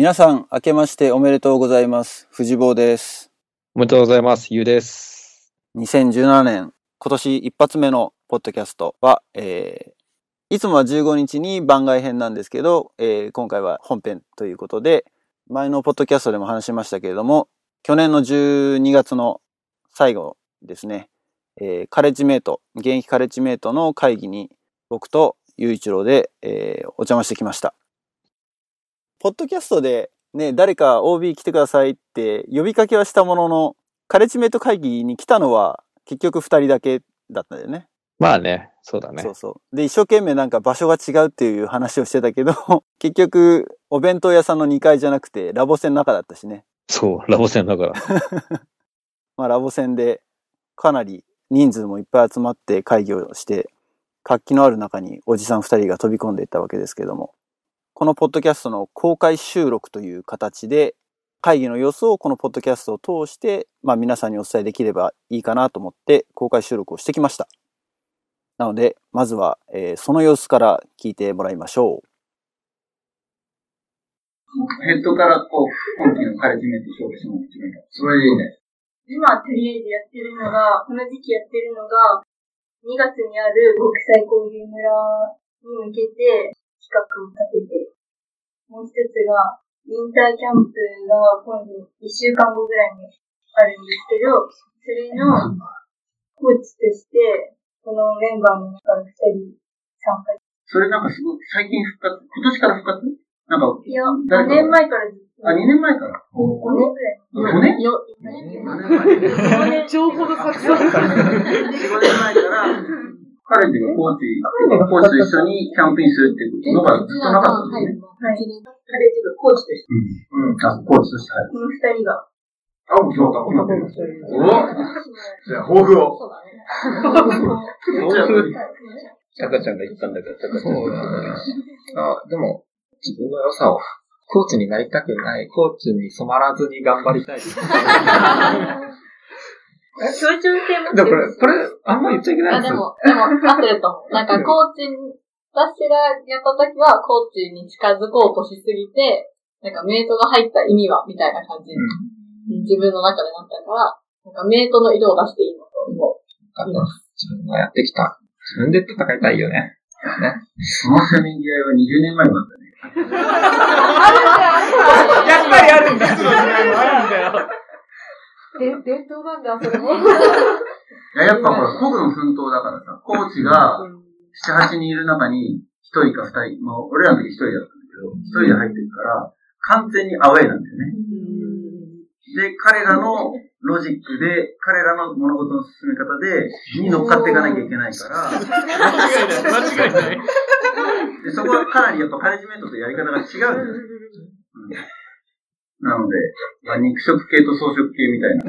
皆さん、明けましておめでとうございます。藤坊です。おめでとうございます。ゆうです。2017年、今年一発目のポッドキャストは、えー、いつもは15日に番外編なんですけど、えー今回は本編ということで、前のポッドキャストでも話しましたけれども、去年の12月の最後ですね、えーカレッジメイト、現役カレッジメイトの会議に僕と雄一郎で、えーお邪魔してきました。ポッドキャストでね、誰か OB 来てくださいって呼びかけはしたものの、カレッジメイト会議に来たのは結局二人だけだったんだよね。まあね、そうだね。そうそう。で、一生懸命なんか場所が違うっていう話をしてたけど、結局お弁当屋さんの2階じゃなくてラボ線の中だったしね。そう、ラボ戦だから。まあラボ線でかなり人数もいっぱい集まって会議をして、活気のある中におじさん二人が飛び込んでいったわけですけども、このポッドキャストの公開収録という形で、会議の様子をこのポッドキャストを通して、まあ皆さんにお伝えできればいいかなと思って公開収録をしてきました。なので、まずは、えーその様子から聞いてもらいましょう。ヘッドからこう、今期のカレッジメント勝負してもらっていいね。今、とりあえずやってるのが、この時期やってるのが、2月にある国際交流村に向けて企画を立てて、もう一つが、ウィンターキャンプが今度1週間後ぐらいにあるんですけど、それのコーチとして、このメンバーの中から2人参加。それなんかすごい、最近復活、今年から復活？なんか、いや、5誰か年前からずっと。あ、2年前から？5年ぐらい。5年？よ、?4 年。前。情報の拡散。4、5年。前から、カレッジがコーチ、コーチと一緒にキャンプインするっていうのがずっとなかったんですね。はい。カレッジがコーチとして、うん。あ、コーチとして。この2人が。あ、もうそうか、男の一人おじゃあ、抱負を。そうだね。タカちゃんが言ったんだから、タカちゃんが。あでも、自分の良さを、コーチになりたくない、コーチに染まらずに頑張りたい です。協調性もでもこれ、これ、あんま言っちゃいけないあ、ですでも、でも、合ってると思う。なんか、コーチ、私がやった時は、コーチに近づこうとしすぎて、なんか、メイトが入った意味は、みたいな感じに、自分の中でなったから、なんか、メイトの色を出していいのと思う。自分がやってきた。自分で戦いたいよね。そのせめぎ合いは20年前もあったね。やっぱりあるんだ。その時代もあるんだよ。で、伝統なんだ、それも。いや、やっぱほら、個々の奮闘だからさ、コーチが7、8人いる中に1人か2人、まあ、俺らの時1人だったんだけど、1人で入ってるから、完全にアウェイなんだよね。で、彼らのロジックで、彼らの物事の進め方で、に乗っかっていかなきゃいけないから、間違いない。でそこはかなりやっぱカレッジメントとやり方が違うんだよ。うんなので、まあ、肉食系と草食系みたいな。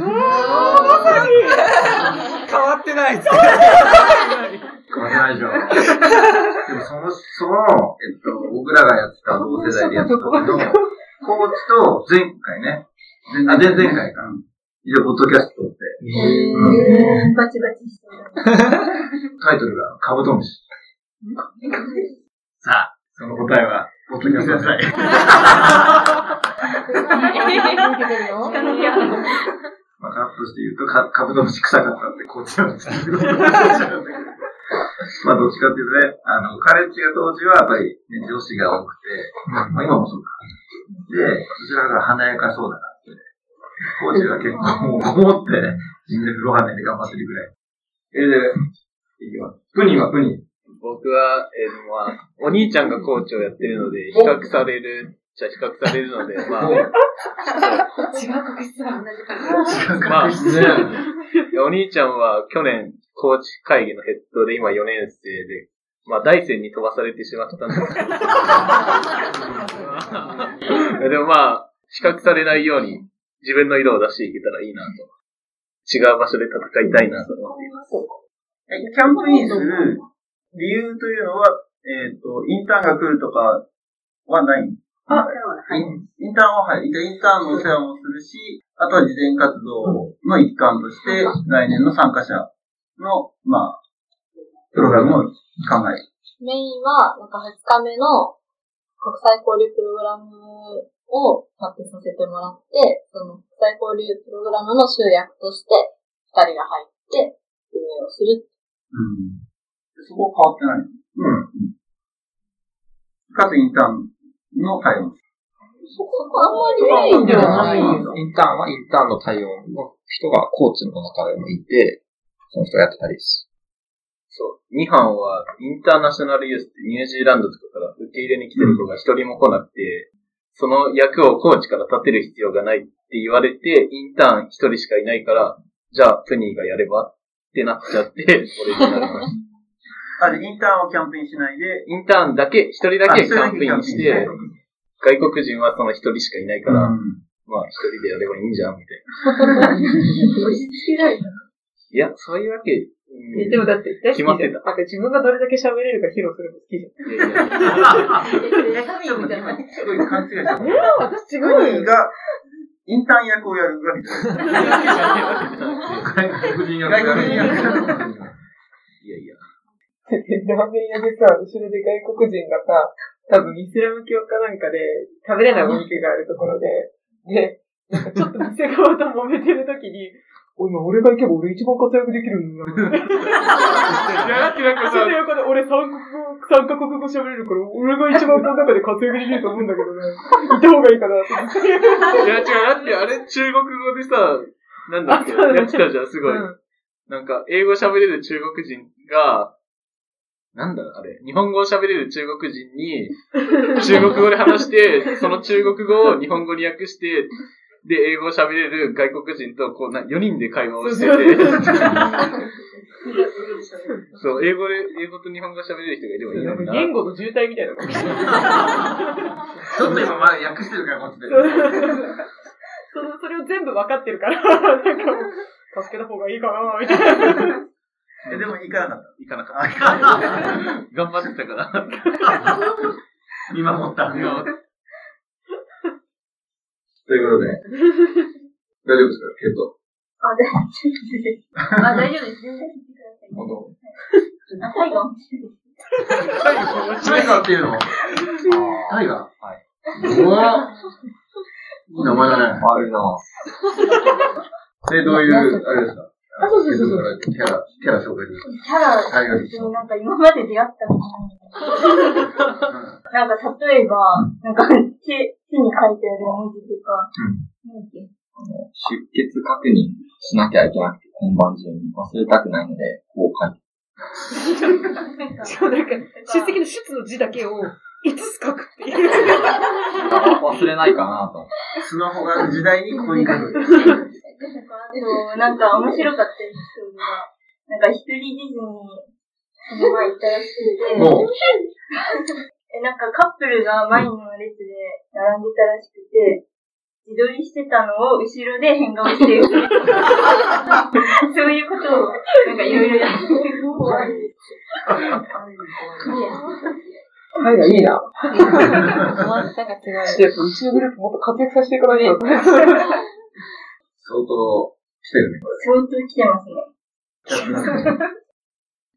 変わってないです。変わってないでしょ。でもその、その、えっと、僕らがやってた同世代でやってたのの、コーチと前回ね、前あ、前々回かな。一応、ポッドキャストって、うんバチバチしてる。タイトルがカブトムシ。さあ、その答えは、ポッドキャストください。まあ、カットして言うと、かカブトムシ臭かったってこっちなんですけど。まあ、どっちかっていうとね、あの、カレッジが当時はやっぱり、ね、女子が多くて、まあ、今もそうか。で、どちらが華やかそうだなって。コーチが結構もう思って、自分で風呂跳ねて頑張ってるぐらい。えで、いきます。プニーはプニー。僕は、えーまあ、お兄ちゃんがコーチをやってるので、比較される、じゃ比較されるので、まあ、違う確執だ。まあ、いやお兄ちゃんは去年、コーチ会議のヘッドで今4年生で、まあ、大戦に飛ばされてしまったんです でもまあ、比較されないように自分の色を出していけたらいいなと。違う場所で戦いたいなと思っています。え、キャンプインする理由というのは、えっ、と、インターンが来るとかはないあ、インインターンは、はい。インターンのお世話もするし、あとは事前活動の一環として、来年の参加者の、まあ、プログラムを考える。メインは、なんか2日目の国際交流プログラムを立てさせてもらって、その国際交流プログラムの集約として、二人が入って運営をする。うん。そこは変わってないうん。かつインターンの対応。そこあんまりメインではないよ。インターンはインターンの対応の人がコーチの中でもいて、その人がやってたりし。そう。ニハンは、インターナショナルユースってニュージーランドとかから受け入れに来てる子が一人も来なくて、その役をコーチから立てる必要がないって言われて、インターン一人しかいないから、じゃあ、プニーがやればってなっちゃって、俺になりました。あ、インターンをキャンペーンしないで、インターンだけ、一人だけキャンペーンして、外国人はその一人しかいないから、うんまあ一人でやればいいんじゃん、みたいな。押し付けられた。いや、そういうわけ、うんえでもだって、決まってたなんか自分がどれだけ喋れるか披露するの好きじゃん。いやいや中身みたいな。すごい勘違いしてた。えー、私違うよ。プニーが、インターン役をやるわけじゃない。外国人役外国人役。ラーメン屋でさ、後ろで外国人がさ、多分イスラム教かなんかで食べれないお肉があるところで、で、なんかちょっと店側と揉めてる時に、お今俺が行けば俺一番活躍できるんだな。いや、だってなんかさ、横で俺三国語、三カ国語喋れるから、俺が一番この中で活躍できると思うんだけどね。行った方がいいかなって思って。いや、違う、だってあれ中国語でさ、なんだっけ、やってたじゃん、すごい。うんなんか、英語喋れる中国人が、なんだあれ、日本語を喋れる中国人に、中国語で話して、その中国語を日本語に訳して、で、英語を喋れる外国人と、こうな、4人で会話をしてて、そう、英語で、英語と日本語喋れる人がいればいいな。言語の渋滞みたいな。ちょっと今まだ訳してるから、こっちで。その、それを全部分かってるから、なんか助けた方がいいかな、みたいな。えでも行かなかった。行かなかった。頑張ってたから。見守った。今ということで、大丈夫ですか？ヘッド。あ、大丈夫です。あ、大丈夫です。全然言ってください。本当？あ、タイガー面白いです。タイガーっていうの？タイガーはい。うわいい名前だね。あるなで、どういう、あれですか？あそうそうそうそうキャラ、キャラ紹介する。キャラ、なんか今まで出会ったことない。なんか例えば、なんか手、手に書いてある文字とか、なん出血確認しなきゃいけなくて、本番中に忘れたくないので、こう書いて。そう、なんか、出席の出の字だけを5つ書くっていう。忘れないかなと。スマホがある時代にここに書く。そう、なんか面白かったエピソードが、なんか一人ディズニー、この前行ったらしくて、え、なんかカップルが前の列で並んでたらしくて、自撮りしてたのを後ろで変顔してる。そういうことを、なんかいろいろやってる。怖いです。はい、いいな。なんか違う。やっぱうちのグループもっと活躍させていかないと。相当来てるね、これ。相当来てますね。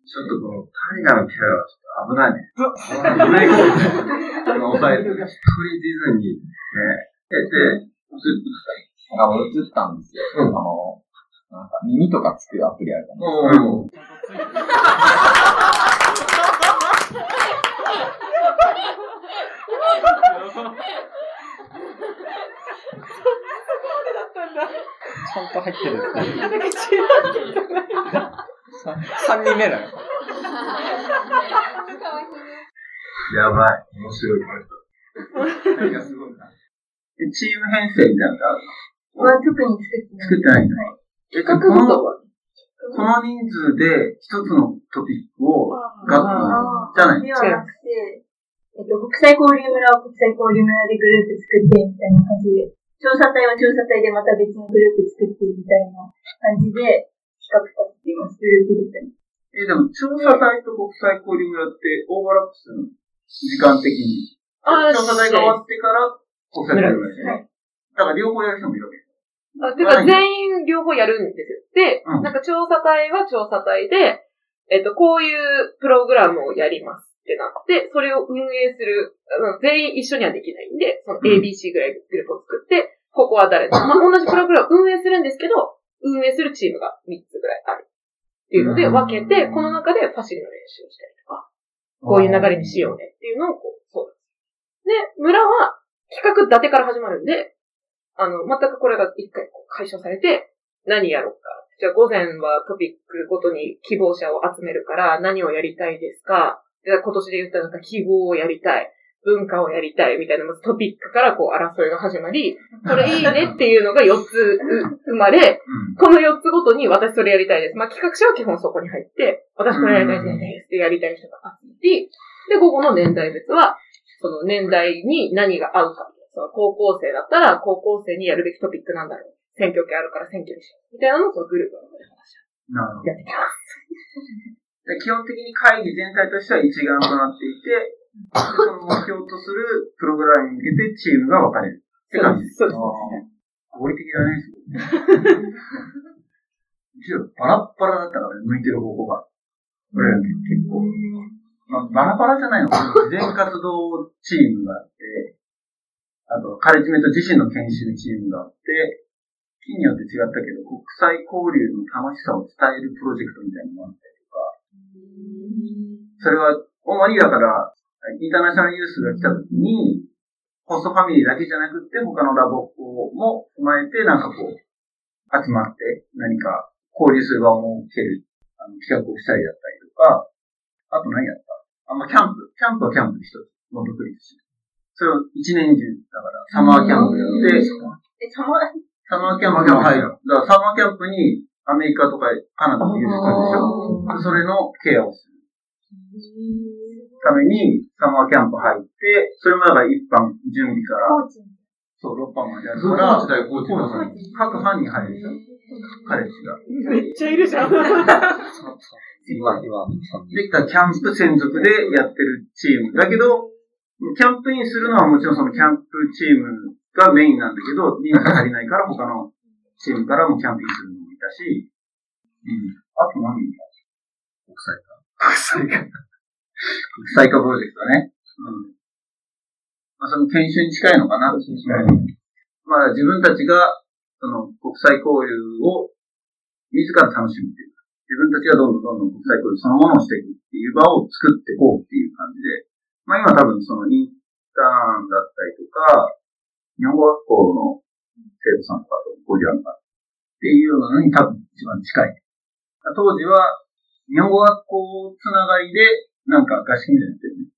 ちょっとこのタイガーのキャラはちょっと危ないね。危ないことね。あの、抑えてる。一人ディズニーね。え、で、ずっとあの、映ったんですよ。うんあの、なんか耳とかつくアプリあるじゃないですか。うん。ちゃんと入ってる。なんか違う。3人目だよ。やばい。面白い、この人。タイガーすごいな。で、チーム編成みたいなのあるは特に作ってない。作ってないこの、この人数で一つのトピックを、が、あじゃないではなくて、えっと、国際交流村は国際交流村でグループ作ってみたいな感じで、調査隊は調査隊でまた別のグループ作ってみたいな感じで企画立てています、グループごとに。え、でも、調査隊と国際交流村ってオーバーラップするの時間的に。あ調査隊が終わってから国際交流村ですはね。だから両方やる人もいるわけ。あ、てか全員両方やるんですよ。で、うんなんか調査隊は調査隊で、えっと、こういうプログラムをやります。ってなって、それを運営する、あの全員一緒にはできないんで、その ABC ぐらいグループを作って、ここは誰だ。まあ、同じプログラムを運営するんですけど、運営するチームが3つぐらいある。っていうので分けて、この中でファシリの練習をしたりとか、こういう流れにしようねっていうのをこう、そうです。で、村は企画立てから始まるんで、あの、全くこれが一回こう解消されて、何やろうか。じゃあ午前はトピックごとに希望者を集めるから何をやりたいですか今年で言ったらなんか記号をやりたい。文化をやりたいみたいな、まずトピックからこう争いが始まり、これいいねっていうのが4つう生まれ、この4つごとに私それやりたいです。まあ企画者は基本そこに入って、私これやりたいですってやりたい人が集めて、で、午後の年代別は、その年代に何が合うか。その高校生だったら高校生にやるべきトピックなんだろう。選挙権あるから選挙にしよう。みたいなのをそのグループの中で話し。合ってやってきます。で基本的に会議全体としては一丸となっていて、でその目標とするプログラムに向けてチームが分かれる。って感じです。そうです。合理的だね。むしろバラッバラだったからね、向いてる方向が。これ結構。まあ、バラバラじゃないの。事前活動チームがあって、あと、カレッジメント自身の研修チームがあって、木によって違ったけど、国際交流の楽しさを伝えるプロジェクトみたいなのもあったりとか、それは、主にだから、インターナショナルユースが来た時に、ホストファミリーだけじゃなくって、他のラボも踏まえて、なんかこう、集まって、何か交流する場を設ける、あの、企画をしたりだったりとか、あと何やった？あ、まあ、キャンプ。キャンプはキャンプで一つ、も独立して。それを一年中、だから、サマーキャンプやって、サマーキャンプにも入る。だからサマーキャンプにアメリカとかカナダのユースがあるでしょでそれのケアをするためにサマーキャンプ入って、それもだから一般準備から、コーチ。そう、6班までやるから。各班に入るでしょカレッジが。めっちゃいるじゃん。今、今、できたキャンプ専属でやってるチーム。だけど、キャンプインするのはもちろんそのキャンプチームがメインなんだけど、人数足りないから他のチームからもキャンプインするのたし、うん。あと何人だ国際化。国際化。国際化プロジェクトね。うん。まあその研修に近いのかな。まあ自分たちが、その国際交流を自ら楽しむっていうか。自分たちがどんどんどんどん国際交流そのものをしていくっていう場を作っていこうっていう感じで。まあ今多分そのインターンだったりとか、日本語学校の生徒さんとかと交流あるのかっていうのに多分一番近い。当時は日本語学校つながりでなんか合宿みたいなってるね。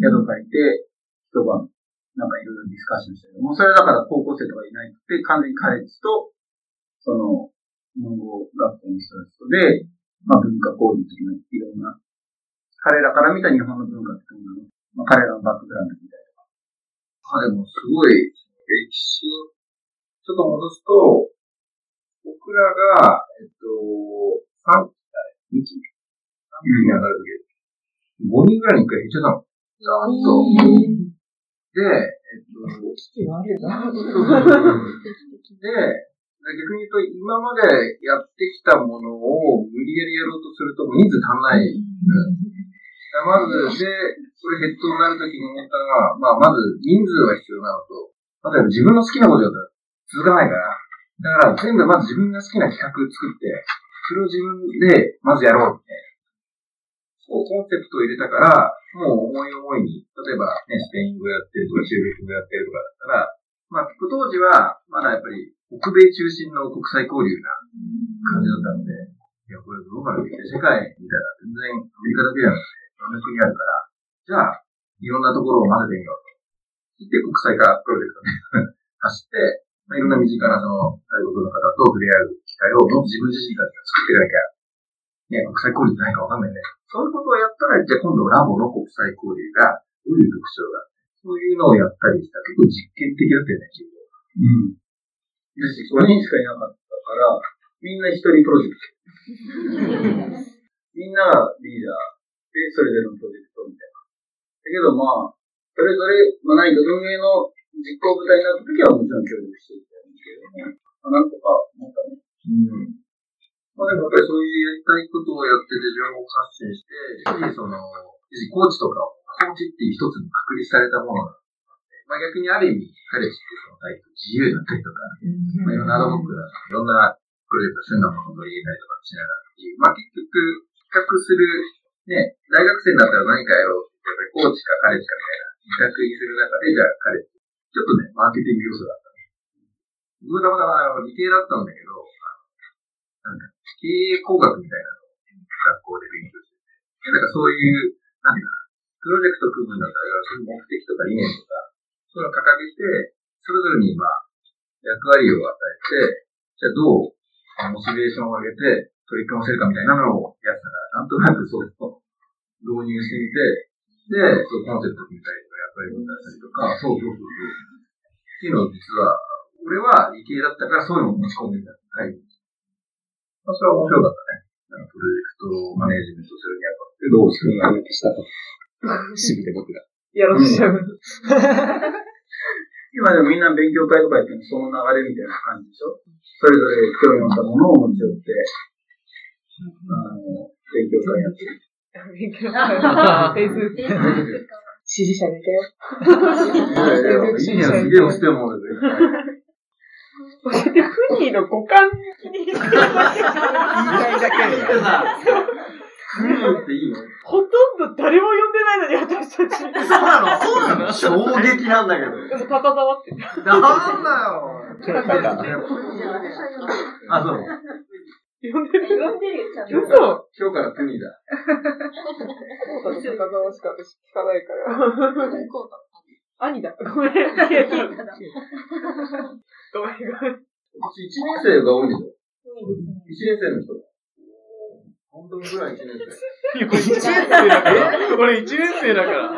宿借りて、一晩、なんかいろいろディスカッションしてる。もうそれはだから高校生とかいないくて、完全にカレッジと、その、日本語学校の人たちとで、まあ文化交流的ないろんな、彼らから見た日本の文化ってどんなの？まあ彼らのバックグラウンドみたいあ、でもすごい、歴史を、ちょっと戻すと、僕らが、えっと、3期だね、2期 ?3 期に上がるとき、5人ぐらいに1回減っちゃったの。ざーっと。で、えっと。で、逆に言うと、今までやってきたものを無理やりやろうとすると人数足んない。まず、で、それヘッドになるときに思ったのが、まあ、まず人数が必要なのと、例えば自分の好きなことだったら続かないから、だから全部まず自分が好きな企画作って、それを自分でまずやろうって。そうコンセプトを入れたから、もう思い思いに、例えばね、スペイン語やってるとか中国語やってるとかだったら、まあ、当時は、まだやっぱり、北米中心の国際交流な感じだったので、いや、これグローバルで世界みたいな、全然アメリカだけじゃなくて、いろんな国あるから、じゃあ、いろんなところを混ぜてみようと。で、国際化プロジェクトね、走って、まあ、いろんな身近なその、外国の方と触れ合う機会を、もっと自分自身たちが作っていかなきゃ、ね、国際交流って何かわかんないね。そういうことをやったら、じゃあ今度ラボの国際交流が、どういう特徴がそういうのをやったりした。結構実験的だったよね、自分うん。だし、5人しかいなかったから、みんな一人プロジェクト。みんながリーダーで、それぞれのプロジェクトみたいな。だけどまあ、それぞれ、まあ何か運営の実行部隊になった時はもちろん協力していきたいんですけどね。まあ、なんとか、なんかね。うん。まあでもやっぱりそういうやりたいことをやってて情報発信して、その、コーチとかを、コーチっていう一つの確立されたものなので、まあ逆にある意味、カレッジってそのタイプ自由だったりとか、まあいろんなアドホックな、いろんなプロジェクト、旬なものを取り入れたりとかしながらっていう、まあ結局、比較する、ね、大学生になったら何かやろうって、やっぱりコーチかカレッジかみたいな、比較にする中で、じゃあカレッジ。ちょっとね、マーケティング要素だったね。僕はたまたまあの理系だったんだけど、なんか経営工学みたいなのを学校で勉強してて、なんかそういう、なんていうか、プロジェクト組むんだったら、そういう目的とか理念とか、そういうのを掲げて、それぞれにまあ、役割を与えて、じゃあどうモチベーションを上げて取り組ませるかみたいなのをやってたから、なんとなくそういうのを導入してみて、そうコンセプト組みたりとか、役割を出したりとか、そうそうそうそう。っていうのを実は、俺は理系だったからそういうのを持ち込んでみた会議。まあ、それは面白かったね。なんかプロジェクトをマネージメントするにあたってどうするか。したと。趣味で僕が。やろうとしちゃう。今でもみんな勉強会とかやってもその流れみたいな感じでしょ？それぞれ興味を持ったものを持ち寄って、あの、勉強会やってる。支持者がいたよ。いやいや、すげえ押しても俺絶対。教えて、フニーの五感気に。言いたいだけで。うんっていいの？ほとんど誰も呼んでないのに私たち。そうなの？そうなの？衝撃なんだけど。でも、高沢って。なんだよ。あ、そう。呼んでる呼んでるよ、ちゃんと。嘘。今日からプニーだ。そうだと高沢しか私聞かないから。兄だ。ごめん。ごめん、ごめん。一年生が多いでしょ一年生の人。半分ぐらい一年生。俺1年生だから。俺1年生だから。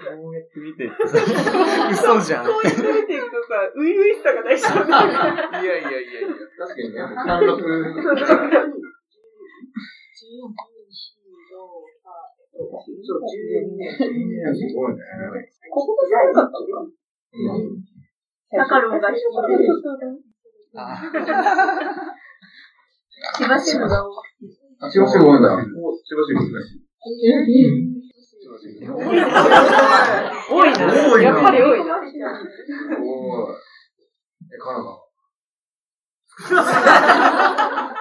こうやって見てってさ、嘘じゃん。こうやって見ていくとさ、初々しさが出しちゃうんだよ。いやいやいやいや。確かにね、貫禄。12年。すごいね。ここが寒かったのかうん。タカロンが引いてる。千葉支部が多千葉市多いんだ。千葉市難しい。多いな。多いなやっぱり多いな。おーい。え、カナダ。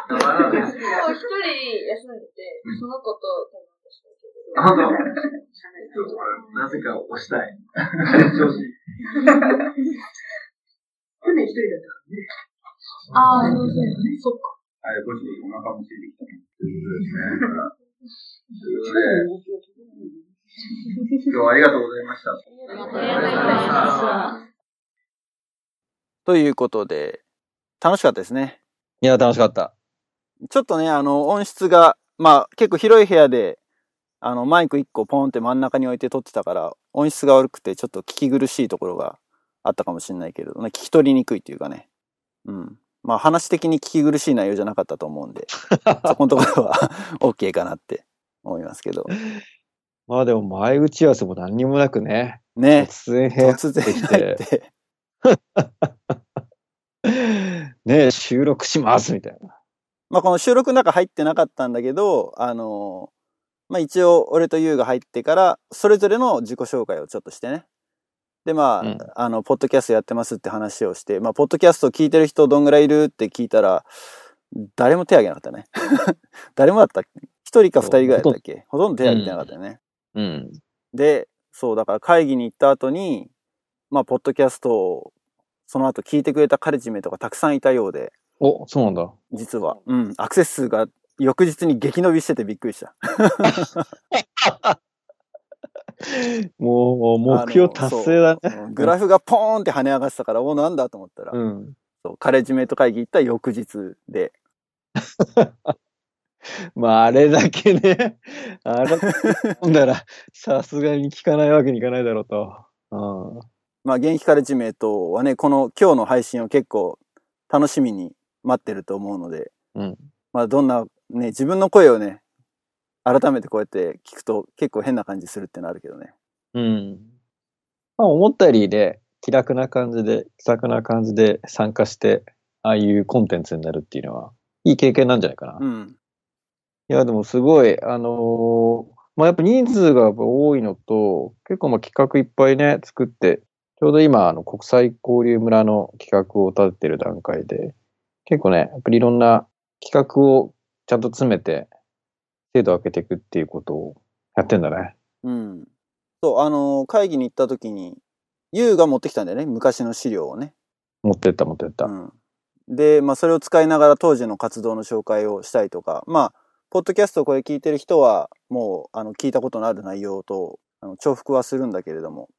一人休んでて、その子と多分私だけど。あ、本当なぜか押したい。調子。去年一人だったからね。ああ、そうそう。そっか。あれ、こっちお腹もついてきたね。ということですね。今日はありがとうございました。ありがとうございました。ということで、楽しかったですね。いや、楽しかった。ちょっとね、あの、音質が、まあ、結構広い部屋で、あの、マイク1個ポンって真ん中に置いて撮ってたから、音質が悪くて、ちょっと聞き苦しいところがあったかもしれないけれど、ね、聞き取りにくいっていうかね。うん。まあ、話的に聞き苦しい内容じゃなかったと思うんで、そこのところは OK かなって思いますけど。まあでも前打ち合わせも何にもなくね、ね。突然部屋突然入って。ね収録しますみたいな。まあ、この収録の中入ってなかったんだけど、あのまあ、一応、俺とユウが入ってから、それぞれの自己紹介をちょっとしてね。で、まあ、うんあの、ポッドキャストやってますって話をして、まあ、ポッドキャスト聞いてる人どんぐらいいるって聞いたら、誰も手挙げなかったね。誰もだった一人か二人ぐらいだったっけ？ほとんど手挙げてなかったよね。うん。で、そう、だから会議に行った後に、まあ、ポッドキャストを、その後聞いてくれたカレッジメイトがたくさんいたようで、お、そうなんだ。実は。うん。アクセス数が翌日に激伸びしててびっくりした。もう、目標達成だね。グラフがポーンって跳ね上がってたから、お、なんだと思ったら、うん。そうカレッジメイト会議行った翌日で、まあ、あれだけね、あれ、ほんだら、さすがに聞かないわけにいかないだろうと。うん。まあ、現役カレッジメイトはね、この今日の配信を結構楽しみに待ってると思うので、うん。まあ、どんな、ね、自分の声をね、改めてこうやって聞くと結構変な感じするってのあるけどね。うん。まあ、思ったよりで、気楽な感じで、気さくな感じで参加して、ああいうコンテンツになるっていうのは、いい経験なんじゃないかな。うん。いや、でもすごい、あのーまあ、やっぱ人数が多いのと、結構まあ企画いっぱいね、作って、ちょうど今、あの、国際交流村の企画を立ててる段階で、結構ね、やっぱりいろんな企画をちゃんと詰めて、精度を上げていくっていうことをやってんだね。うん。そう、あのー会議に行った時に、ユウが持ってきたんだよね。昔の資料をね。持ってった持ってった。うん。で、まあ、それを使いながら当時の活動の紹介をしたりとか、まあ、ポッドキャストをこれ聞いてる人は、もう、あの、聞いたことのある内容と、あの重複はするんだけれども、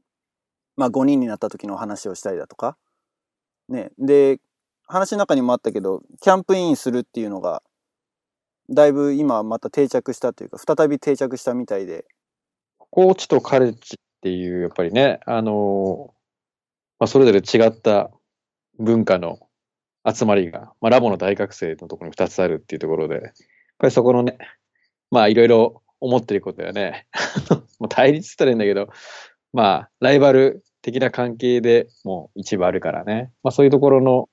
まあ、5人になった時の話をしたりだとか、ね。で、話の中にもあったけど、キャンプインするっていうのが、だいぶ今また定着したというか、再び定着したみたいで、コーチとカレッジっていう、やっぱりね、あのまあ、それぞれ違った文化の集まりが、まあ、ラボの大学生のところに2つあるっていうところで、ぱりそこのね、まあ、いろいろ思ってることやね、もう対立したらいいんだけど、まあ、ライバル的な関係でもう一部あるからね、まあ、そういうところの、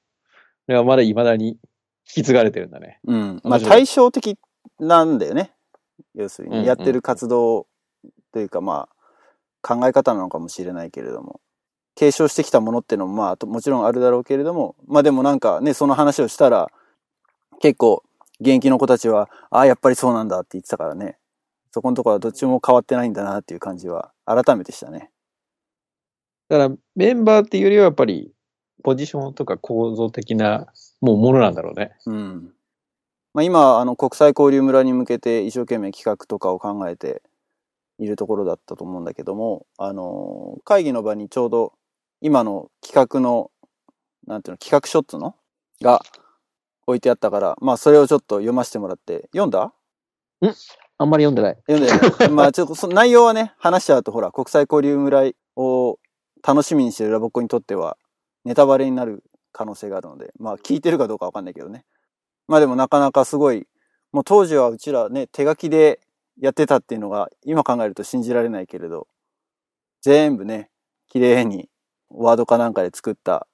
いやまだ未だに引き継がれてるんだね。うん。まあ対照的なんだよね。要するに、やってる活動というかまあ、考え方なのかもしれないけれども、継承してきたものっていうのもまあ、ともちろんあるだろうけれども、まあでもなんかね、その話をしたら、結構、現役の子たちは、ああ、やっぱりそうなんだって言ってたからね。そこのところはどっちも変わってないんだなっていう感じは、改めてしたね。だからメンバーっていうよりはやっぱりポジションとか構造的なもうものなんだろうね。うん。まあ、今、あの、国際交流村に向けて一生懸命企画とかを考えているところだったと思うんだけども、あの、会議の場にちょうど今の企画の、なんていうの、企画書っつうのが置いてあったから、まあ、それをちょっと読ませてもらって、読んだ？あんまり読んでない。読んでないまあ、ちょっと、その 内容はね、話しちゃうと、ほら、国際交流村を楽しみにしてるラボっ子にとっては、ネタバレになる可能性があるので、まあ、聞いてるかどうかわかんないけどね。まあでもなかなかすごい、もう当時はうちらね、手書きでやってたっていうのが、今考えると信じられないけれど、全部ね、綺麗にワードかなんかで作った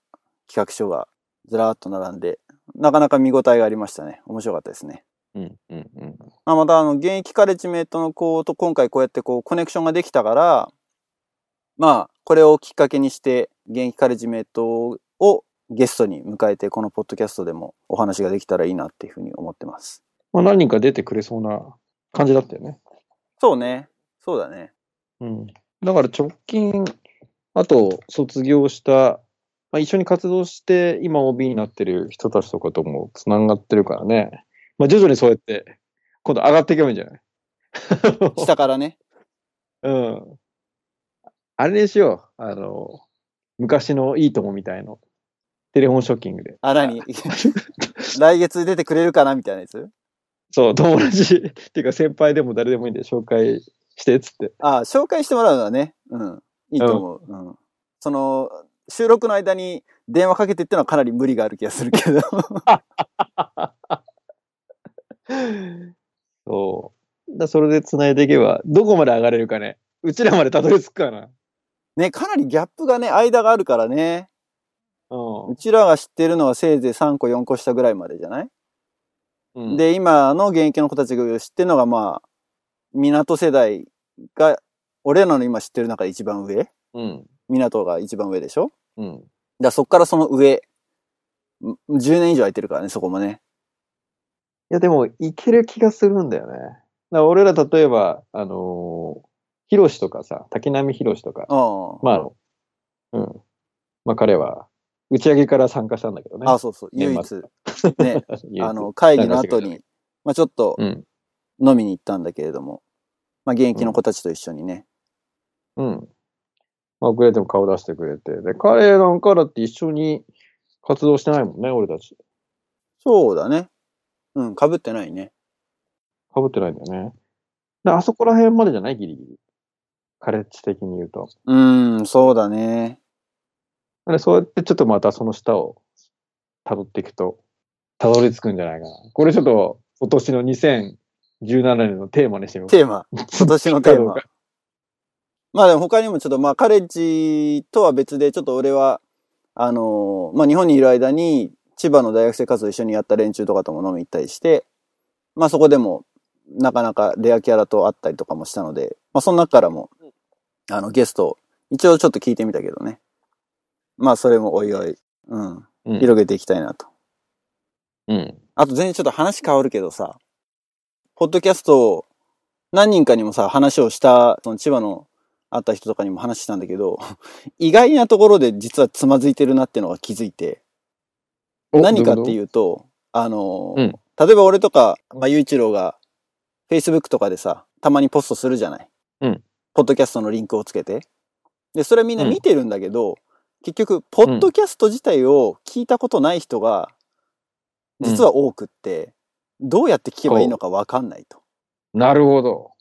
企画書がずらーっと並んで、なかなか見応えがありましたね。面白かったですね。うんうんうん。まあ、またあの、現役カレッジメイトの子と今回こうやってこう、コネクションができたから、まあ、これをきっかけにして、現役カレッジメイトをゲストに迎えて、このポッドキャストでもお話ができたらいいなっていうふうに思ってます。まあ何人か出てくれそうな感じだったよね。そうね。そうだね。うん。だから直近、あと卒業した、まあ、一緒に活動して今 OB になってる人たちとかとも繋がってるからね。まあ徐々にそうやって、今度上がっていけばいいんじゃない？下からね。うん。あれにしよう。あの、昔のいいともみたいの。テレフォンショッキングで。あ、何 来月出てくれるかなみたいなやつ？そう、友達っていうか先輩でも誰でもいいんで紹介してっつって。あ紹介してもらうのはね。うん。いいと思う。うん。その、収録の間に電話かけてってのはかなり無理がある気がするけど。そう。だそれで繋いでいけば、どこまで上がれるかね。うちらまでたどり着くかな。ね、かなりギャップがね、間があるからね。ううちらが知ってるのはせいぜい3個4個下ぐらいまでじゃない、ん。、で、今の現役の子たちが知ってるのがまあ、港世代が、俺らの今知ってる中で一番上？うん。港が一番上でしょ？うん。だそっからその上、ん10年以上空いてるからね、そこもね。いや、でも、いける気がするんだよね。だ俺ら例えば、あのー、ヒロシとかさ、滝波ヒロシとか、あまあ、うん。まあ彼は、打ち上げから参加したんだけどね。あ、あそうそう、唯一、ね、あの、会議の後に、まあちょっとうん。飲みに行ったんだけれども、まあ現役の子たちと一緒にね。うん。まあ、遅れても顔出してくれて。で、彼なんかだって一緒に活動してないもんね、俺たち。そうだね。うん、被ってないね。被ってないんだよね。で、あそこら辺までじゃないギリギリ。カレッジ的に言うと。うーん、そうだね。でそうやってちょっとまたその下を辿っていくと、辿り着くんじゃないかな。これちょっと今年の2017年のテーマにしてみよう。テーマ。今年のテーマ。まあでも他にもちょっとまあカレッジとは別でちょっと俺は、あのーまあ日本にいる間に千葉の大学生活動一緒にやった連中とかとも飲み行ったりして、まあそこでも、なかなかレアキャラと会ったりとかもしたので、まあその中からも、あの、ゲストを、一応ちょっと聞いてみたけどね。まあそれもおいおい、うん、うん。広げていきたいなと。うん。あと全然ちょっと話変わるけどさ、ポッドキャストを何人かにもさ、話をした、その千葉の会った人とかにも話したんだけど、意外なところで実はつまずいてるなってのが気づいて、何かっていううと、あのーうん例えば俺とか、まあ、ゆういちろうが、Facebook とかでさ、たまにポストするじゃない？うん。ポッドキャストのリンクをつけて。で、それはみんな見てるんだけど、結局、ポッドキャスト自体を聞いたことない人が、うん実は多くって、どうやって聞けばいいのかわかんないと。なるほど。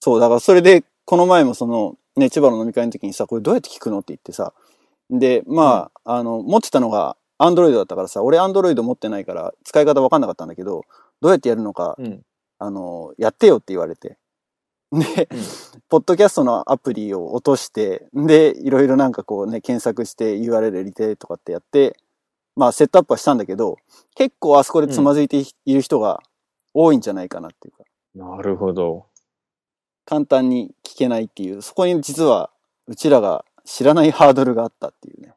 そう、だからそれで、この前もその、ね、千葉の飲み会の時にさ、これどうやって聞くのって言ってさ、で、まあ、あの、持ってたのが、アンドロイドだったからさ、俺アンドロイド持ってないから、使い方わかんなかったんだけど、どうやってやるのか、うん。あの、やってよって言われて。で、ポッドキャストのアプリを落として、で、いろいろなんかこうね、検索して URL 入れてとかってやって、まあセットアップはしたんだけど、結構あそこでつまずいている人が多いんじゃないかなっていうか。なるほど。簡単に聞けないっていう、そこに実はうちらが知らないハードルがあったっていうね。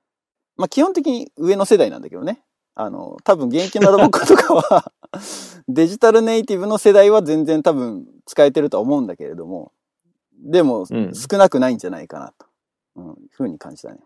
まあ基本的に上の世代なんだけどね。あの、多分現役のラボックとかは、デジタルネイティブの世代は全然多分使えてるとは思うんだけれども、でもうん少なくないんじゃないかなと、うん、いうふうに感じたね。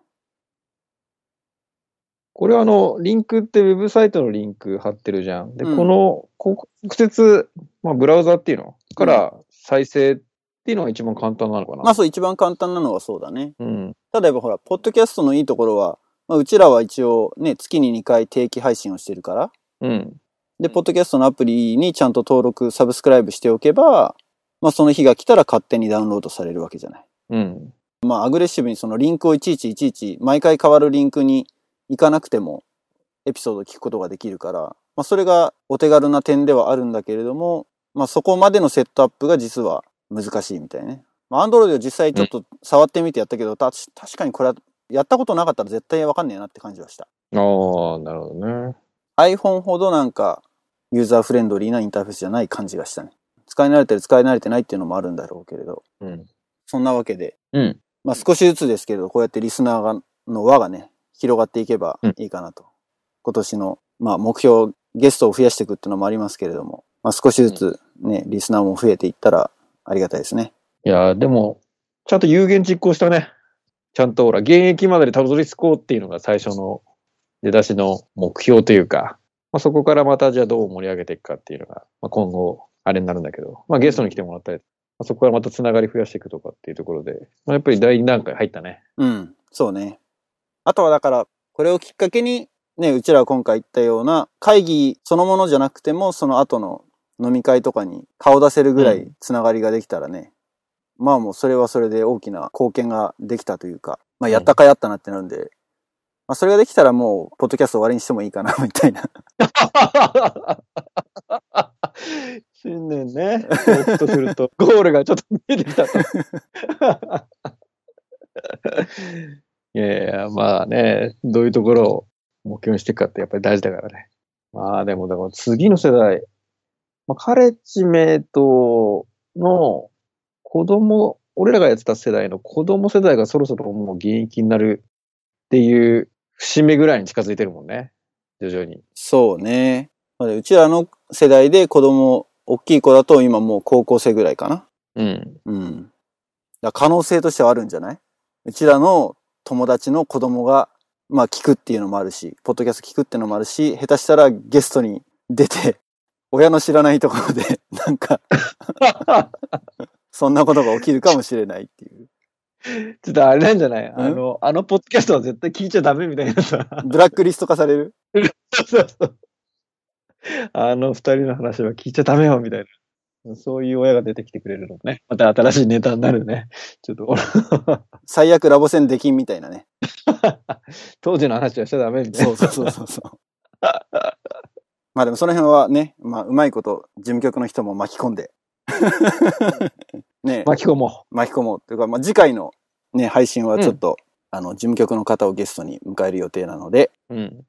これはあの、リンクってウェブサイトのリンク貼ってるじゃん。で、うんこの、こ直接、まあ、ブラウザっていうのから再生っていうのが一番簡単なのかな。まあそう一番簡単なのはそうだね。うん。ただやっぱほら、ポッドキャストのいいところは、まあうちらは一応ね、月に2回定期配信をしてるから、うん。で、ポッドキャストのアプリにちゃんと登録、サブスクライブしておけば、まあその日が来たら勝手にダウンロードされるわけじゃない。うん。まあアグレッシブにそのリンクをいちいちいちいち、毎回変わるリンクに行かなくても、エピソードを聞くことができるから、まあそれがお手軽な点ではあるんだけれども、まあそこまでのセットアップが実は難しいみたいね。まあアンドロイド実際ちょっと触ってみてやったけど、た確かにこれはやったことなかったら絶対わかんねえなって感じはした。ああ、なるほどね。iPhone ほどなんかユーザーフレンドリーなインターフェースじゃない感じがしたね。使い慣れてる使い慣れてないっていうのもあるんだろうけれど。うん。そんなわけで、うん。まあ少しずつですけれど、こうやってリスナーがの輪がね、広がっていけばいいかなと。今年の、まあ目標、ゲストを増やしていくっていうのもありますけれども、まあ少しずつね、リスナーも増えていったらありがたいですね。いやーでも、ちゃんと有言実行したね。ちゃんとほら、現役までにたどり着こうっていうのが最初の出だしの目標というか、まあ、そこからまたじゃあどう盛り上げていくかっていうのが、まあ、今後、あれになるんだけど、まあ、ゲストに来てもらったり、まあ、そこからまたつながり増やしていくとかっていうところで、まあ、やっぱり第2段階入ったね。うん、そうね。あとはだから、これをきっかけに、ね、うちらは今回言ったような会議そのものじゃなくても、その後の飲み会とかに顔出せるぐらいつながりができたらね、まあもうそれはそれで大きな貢献ができたというか、まあやったかやったなってなるんで、まあそれができたらもう、ポッドキャスト終わりにしてもいいかな、みたいな。新年ね、とすると、ゴールがちょっと見えてきたと。いやいや、まあね、どういうところを目標にしていくかってやっぱり大事だからね。まあでも、だから次の世代、まあ、カレッジメイトの子供、俺らがやってた世代の子供世代がそろそろもう現役になるっていう節目ぐらいに近づいてるもんね。徐々に。そうね。まあうちらの世代で子供、大きい子だと今もう高校生ぐらいかな。うん。うん。だ可能性としてはあるんじゃない？うちらの友達の子供が、まあ聞くっていうのもあるし、ポッドキャスト聞くっていうのもあるし、下手したらゲストに出て、親の知らないところで、なんか、そんなことが起きるかもしれないっていう。ちょっとあれなんじゃない？あの、あのポッドキャストは絶対聞いちゃダメみたいなさ。ブラックリスト化される？そうそう。あの二人の話は聞いちゃダメよ、みたいな。そういう親が出てきてくれるのもね。また新しいネタになるね。ちょっと、最悪ラボ戦できんみたいなね。当時の話はしちゃダメみたいな。そうそうそうそう。まあでもその辺はね、まあうまいこと事務局の人も巻き込んで。ね巻き込も巻き込もう。というか、まあ次回のね、配信はちょっと、あの、事務局の方をゲストに迎える予定なので、う。うん。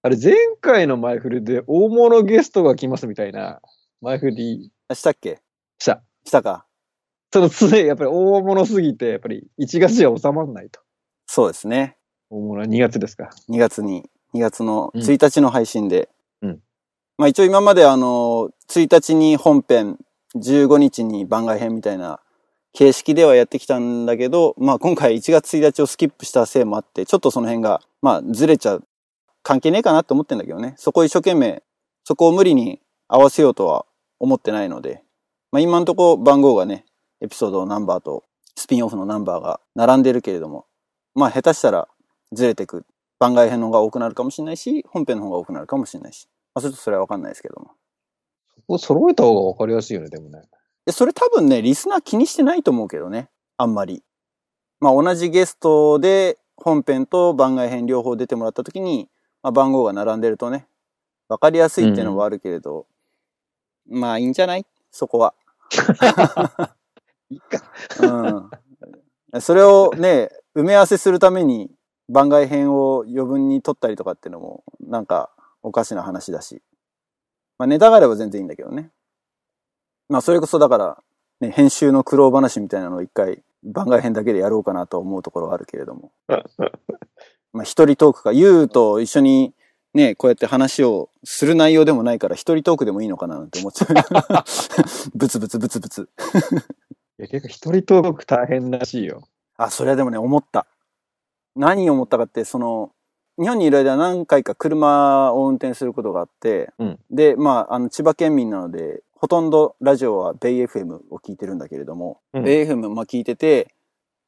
あれ、前回の前振りで大物ゲストが来ますみたいな前振りあしたっけ？した。したか？その常、やっぱり大物すぎて、やっぱり1月じゃ収まらないと。そうですね。大物は2月ですか。2月に、2月のうん1日の配信で。まあ一応今まであの、1日に本編、15日に番外編みたいな形式ではやってきたんだけど、まあ今回1月1日をスキップしたせいもあって、ちょっとその辺が、まあずれちゃう、関係ねえかなって思ってんだけどね。そこ一生懸命、そこを無理に合わせようとは思ってないので、まあ今んとこ番号がね、エピソードのナンバーとスピンオフのナンバーが並んでるけれども、まあ下手したらずれてく番外編の方が多くなるかもしれないし、本編の方が多くなるかもしれないし。まあ、ちょっとそれはわかんないですけども。そこ揃えた方が分かりやすいよね、でもね。でそれ多分ね、リスナー気にしてないと思うけどね。あんまり。まあ同じゲストで本編と番外編両方出てもらった時に、まあ、番号が並んでるとね、わかりやすいっていうのはあるけれど、まあいいんじゃない？そこは。いいか。うん。それをね、埋め合わせするために番外編を余分に撮ったりとかっていうのも、なんかおかしな話だし。まあネタがあれば全然いいんだけどね。まあそれこそだから、ね、編集の苦労話みたいなのを一回番外編だけでやろうかなと思うところはあるけれども。まあ一人トークか、ゆうと一緒にね、こうやって話をする内容でもないから一人トークでもいいのかななんて思っちゃう。ブツブツブツブツ。いや、結構一人トーク大変らしいよ。あ、それはでもね、思った。何を思ったかって、その、日本にいる間何回か車を運転することがあって、うんで、まあ、あの、千葉県民なので、ほとんどラジオはベイ FM を聞いてるんだけれども、うんベイ FM まあ聞いてて、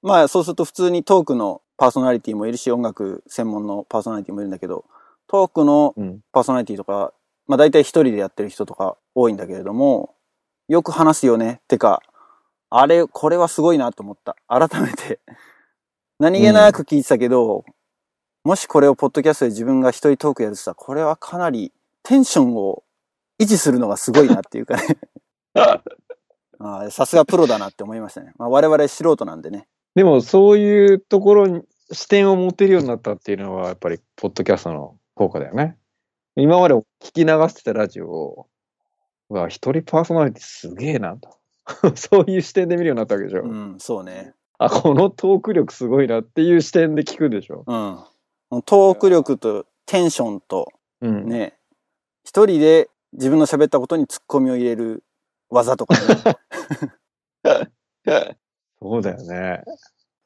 まあそうすると普通にトークのパーソナリティもいるし、音楽専門のパーソナリティもいるんだけど、トークのうん。パーソナリティとか、まあ大体一人でやってる人とか多いんだけれども、よく話すよね。てか、あれ、これはすごいなと思った。改めて。何気なく聞いてたけど、もしこれをポッドキャストで自分が一人トークやるとしたら、これはかなりテンションを維持するのがすごいなっていうかね。さすがプロだなって思いましたね。まあ我々素人なんでね。でも、そういうところに視点を持てるようになったっていうのは、やっぱり、ポッドキャストの効果だよね。今まで聞き流してたラジオを、うわ、一人パーソナリティすげえなと。そういう視点で見るようになったわけでしょ。うん、そうね。あ、このトーク力すごいなっていう視点で聞くでしょ。うん。トーク力とテンションと、うん。ね、一人で自分の喋ったことにツッコミを入れる技とかね。そうだよね。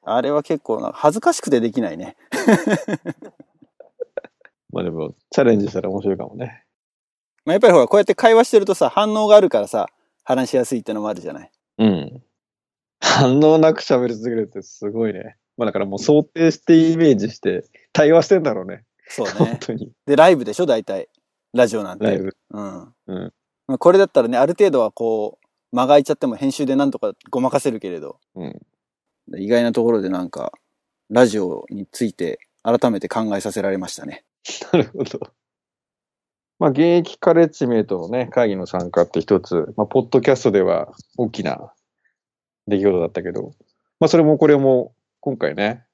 あれは結構な恥ずかしくてできないね。まあでも、チャレンジしたら面白いかもね。まあ、やっぱりほら、こうやって会話してるとさ、反応があるからさ、話しやすいってのもあるじゃない。うん。反応なく喋り続けるってすごいね。まあだからもう想定してイメージして対話してんだろうね。そうね。本当に。で、ライブでしょ、大体。ラジオなんて。ライブ。うん。うんまあこれだったらね、ある程度はこう、間が空いちゃっても編集でなんとかごまかせるけれど、うん。意外なところでなんか、ラジオについて改めて考えさせられましたね。なるほど。まあ現役カレッジメイトのね、会議の参加って一つ、まあポッドキャストでは大きな出来事だったけど、まあそれもこれも今回ね、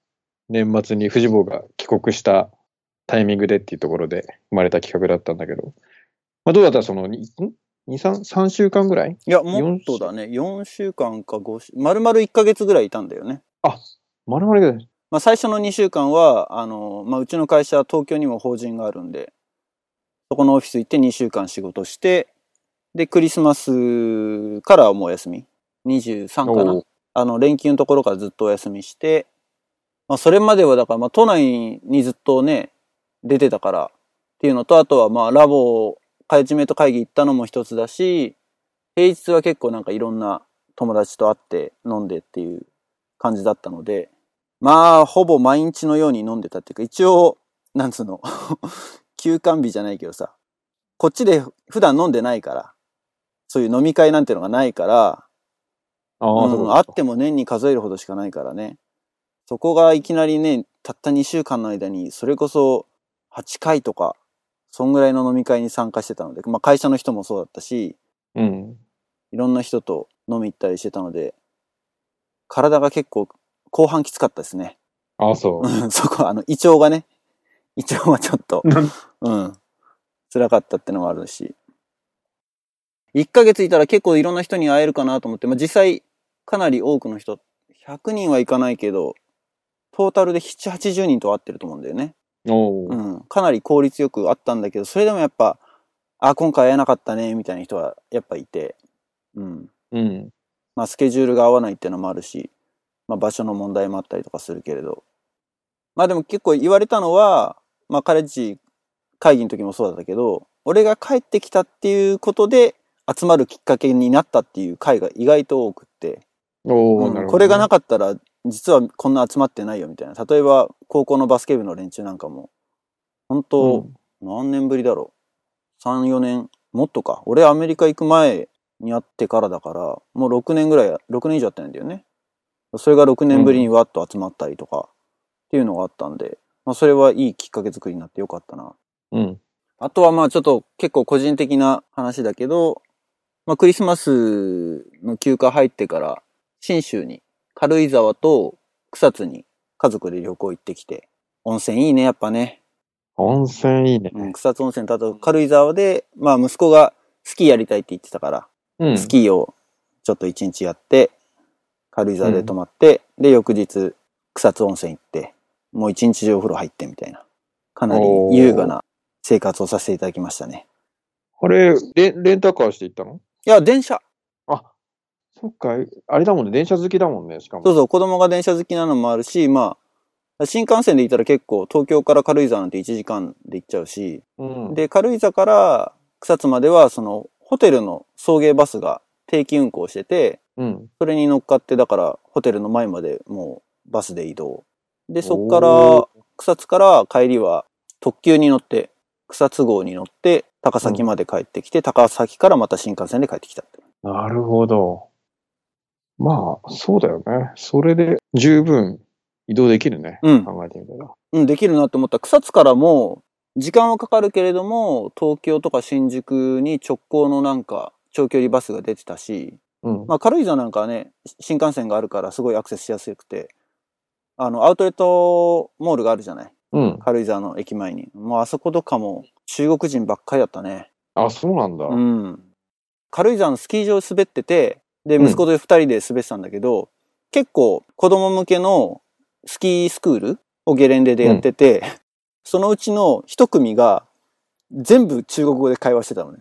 年末に藤坊が帰国したタイミングでっていうところで生まれた企画だったんだけど、まあどうだった？その、にん？2、3、3週間ぐらい？いや、もっとだね。4週？間か5週、丸々1ヶ月ぐらいいたんだよね。丸々ぐらい。まあ最初の2週間は、あの、まあうちの会社は東京にも法人があるんで、そこのオフィス行って2週間仕事して、で、クリスマスからはもうお休み。23かな。あの、連休のところからずっとお休みして、まあそれまではだから、まあ都内にずっとね、出てたからっていうのと、あとはまあラボ、カレッジメイト会議行ったのも一つだし、平日は結構なんかいろんな友達と会って飲んでっていう感じだったので、まあ、ほぼ毎日のように飲んでたっていうか、一応、なんつうの、休館日じゃないけどさ、こっちで普段飲んでないから、そういう飲み会なんてのがないから、ああ、うんそうかあっても年に数えるほどしかないからね。そこがいきなりね、たった2週間の間に、それこそ8回とか、そんぐらいの飲み会に参加してたので、まあ会社の人もそうだったし、うん。いろんな人と飲み行ったりしてたので、体が結構後半きつかったですね。ああ、そう。うん そこ、あの、胃腸がね、一応はちょっと、うん。辛かったってのもあるし。1ヶ月いたら結構いろんな人に会えるかなと思って、まあ、実際かなり多くの人、100人はいかないけど、トータルで7、80人と会ってると思うんだよね。うん。かなり効率よく会ったんだけど、それでもやっぱ、あ、今回会えなかったね、みたいな人はやっぱいて、うん。うん。まあ、スケジュールが合わないっていうのもあるし、まあ、場所の問題もあったりとかするけれど。まあでも結構言われたのは、まあ、カレッジ会議の時もそうだったけど、俺が帰ってきたっていうことで集まるきっかけになったっていう会が意外と多くって、これがなかったら実はこんな集まってないよみたいな。例えば高校のバスケ部の連中なんかも、本当、何年ぶりだろう。3、4年、もっとか。俺アメリカ行く前に会ってからだから、もう6年ぐらい、6年以上会ってないんだよね。それが6年ぶりにわっと集まったりとか、っていうのがあったんで、まあそれはいいきっかけ作りになってよかったな。うん。あとはまあちょっと結構個人的な話だけど、まあクリスマスの休暇入ってから、新州に軽井沢と草津に家族で旅行行ってきて、温泉いいね、やっぱね。温泉いいね。うん、草津温泉とあと軽井沢で、まあ息子がスキーやりたいって言ってたから、うん。スキーをちょっと一日やって、軽井沢で泊まって、で、翌日草津温泉行って、もう一日中お風呂入ってみたいな、かなり優雅な生活をさせていただきましたね。あれ、レレンタカーして行ったの？いや、電車。あ、そっか、あれだもんね、電車好きだもんね、しかも。そうそう、子供が電車好きなのもあるし、まあ、新幹線で行ったら結構東京から軽井沢なんて1時間で行っちゃうし、うん。で、軽井沢から草津までは、その、ホテルの送迎バスが定期運行してて、うん。それに乗っかって、だから、ホテルの前までもうバスで移動。で、そっかおら、草津から帰りは特急に乗って、草津号に乗って、高崎まで帰ってきて、高崎からまた新幹線で帰ってきたって。なるほど。まあ、そうだよね。それで十分移動できるね。うん考えてみたら。うん、できるなって思った。草津からも、時間はかかるけれども、東京とか新宿に直行のなんか、長距離バスが出てたし、うん。まあ軽井沢なんかはね、新幹線があるからすごいアクセスしやすくて、あの、アウトレットモールがあるじゃない？うん。軽井沢の駅前に。もうあそことかも中国人ばっかりだったね。あ、そうなんだ。うん。軽井沢のスキー場滑ってて、で、うん息子と二人で滑ってたんだけど、結構子供向けのスキースクールをゲレンデでやってて、そのうちの一組が全部中国語で会話してたのね。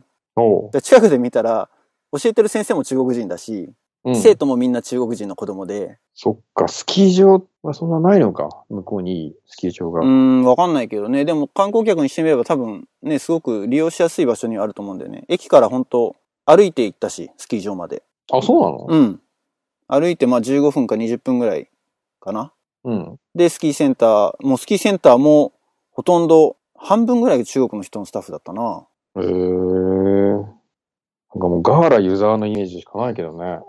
で近くで見たら、教えてる先生も中国人だし、うん。生徒もみんな中国人の子供で、そっか、スキー場はそんなないのか。向こうにスキー場が。うーん、わかんないけどね。でも観光客にしてみれば多分ね、すごく利用しやすい場所にはあると思うんだよね。駅から本当歩いて行ったし、スキー場まで。あ、そうなの？うん。歩いてまあ15分か20分ぐらいかな。うん。で、スキーセンター、もうスキーセンターもほとんど半分ぐらいが中国の人のスタッフだったな。へえ。なんかもうガーラユーザーのイメージしかないけどね。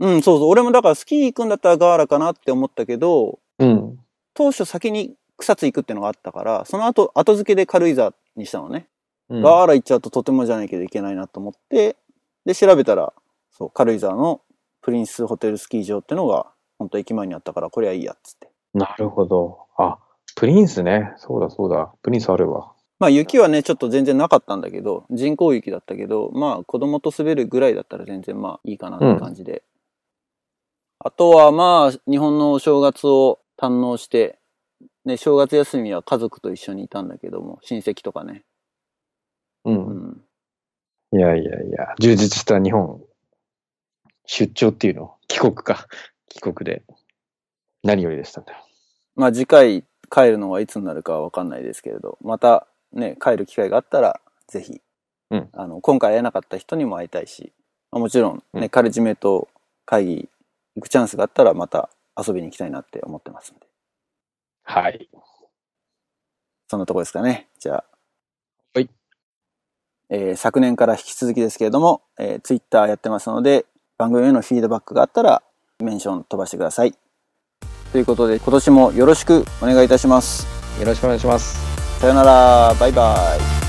うん、そうそう。俺もだからスキー行くんだったらガーラかなって思ったけど、うん。当初先に草津行くってのがあったから、その後、後付けで軽井沢にしたのね。うんガーラ行っちゃうととてもじゃないけどいけないなと思って、で、調べたら、そう、軽井沢のプリンスホテルスキー場ってのが、本当駅前にあったから、これはいいやっつって。なるほど。あ、プリンスね。そうだそうだ。プリンスあるわ。まあ雪はね、ちょっと全然なかったんだけど、人工雪だったけど、まあ子供と滑るぐらいだったら全然まあいいかなって感じで。あとはまあ、日本のお正月を堪能して、ね、正月休みは家族と一緒にいたんだけども、親戚とかね。う。うんん。いやいやいや、充実した日本、出張っていうの？帰国か。帰国で。何よりでしたね。まあ次回帰るのはいつになるかはわかんないですけれど、またね、帰る機会があったら、ぜひ、うんあの、今回会えなかった人にも会いたいし、まあもちろんね、うんカレッジメイト会議行くチャンスがあったらまた遊びに行きたいなって思ってますんで。はい。そんなとこですかね。じゃあ。はい。えー昨年から引き続きですけれども、えー、ツイッターやってますので、番組へのフィードバックがあったら、メンション飛ばしてください。ということで、今年もよろしくお願いいたします。よろしくお願いします。さよなら、バイバイ。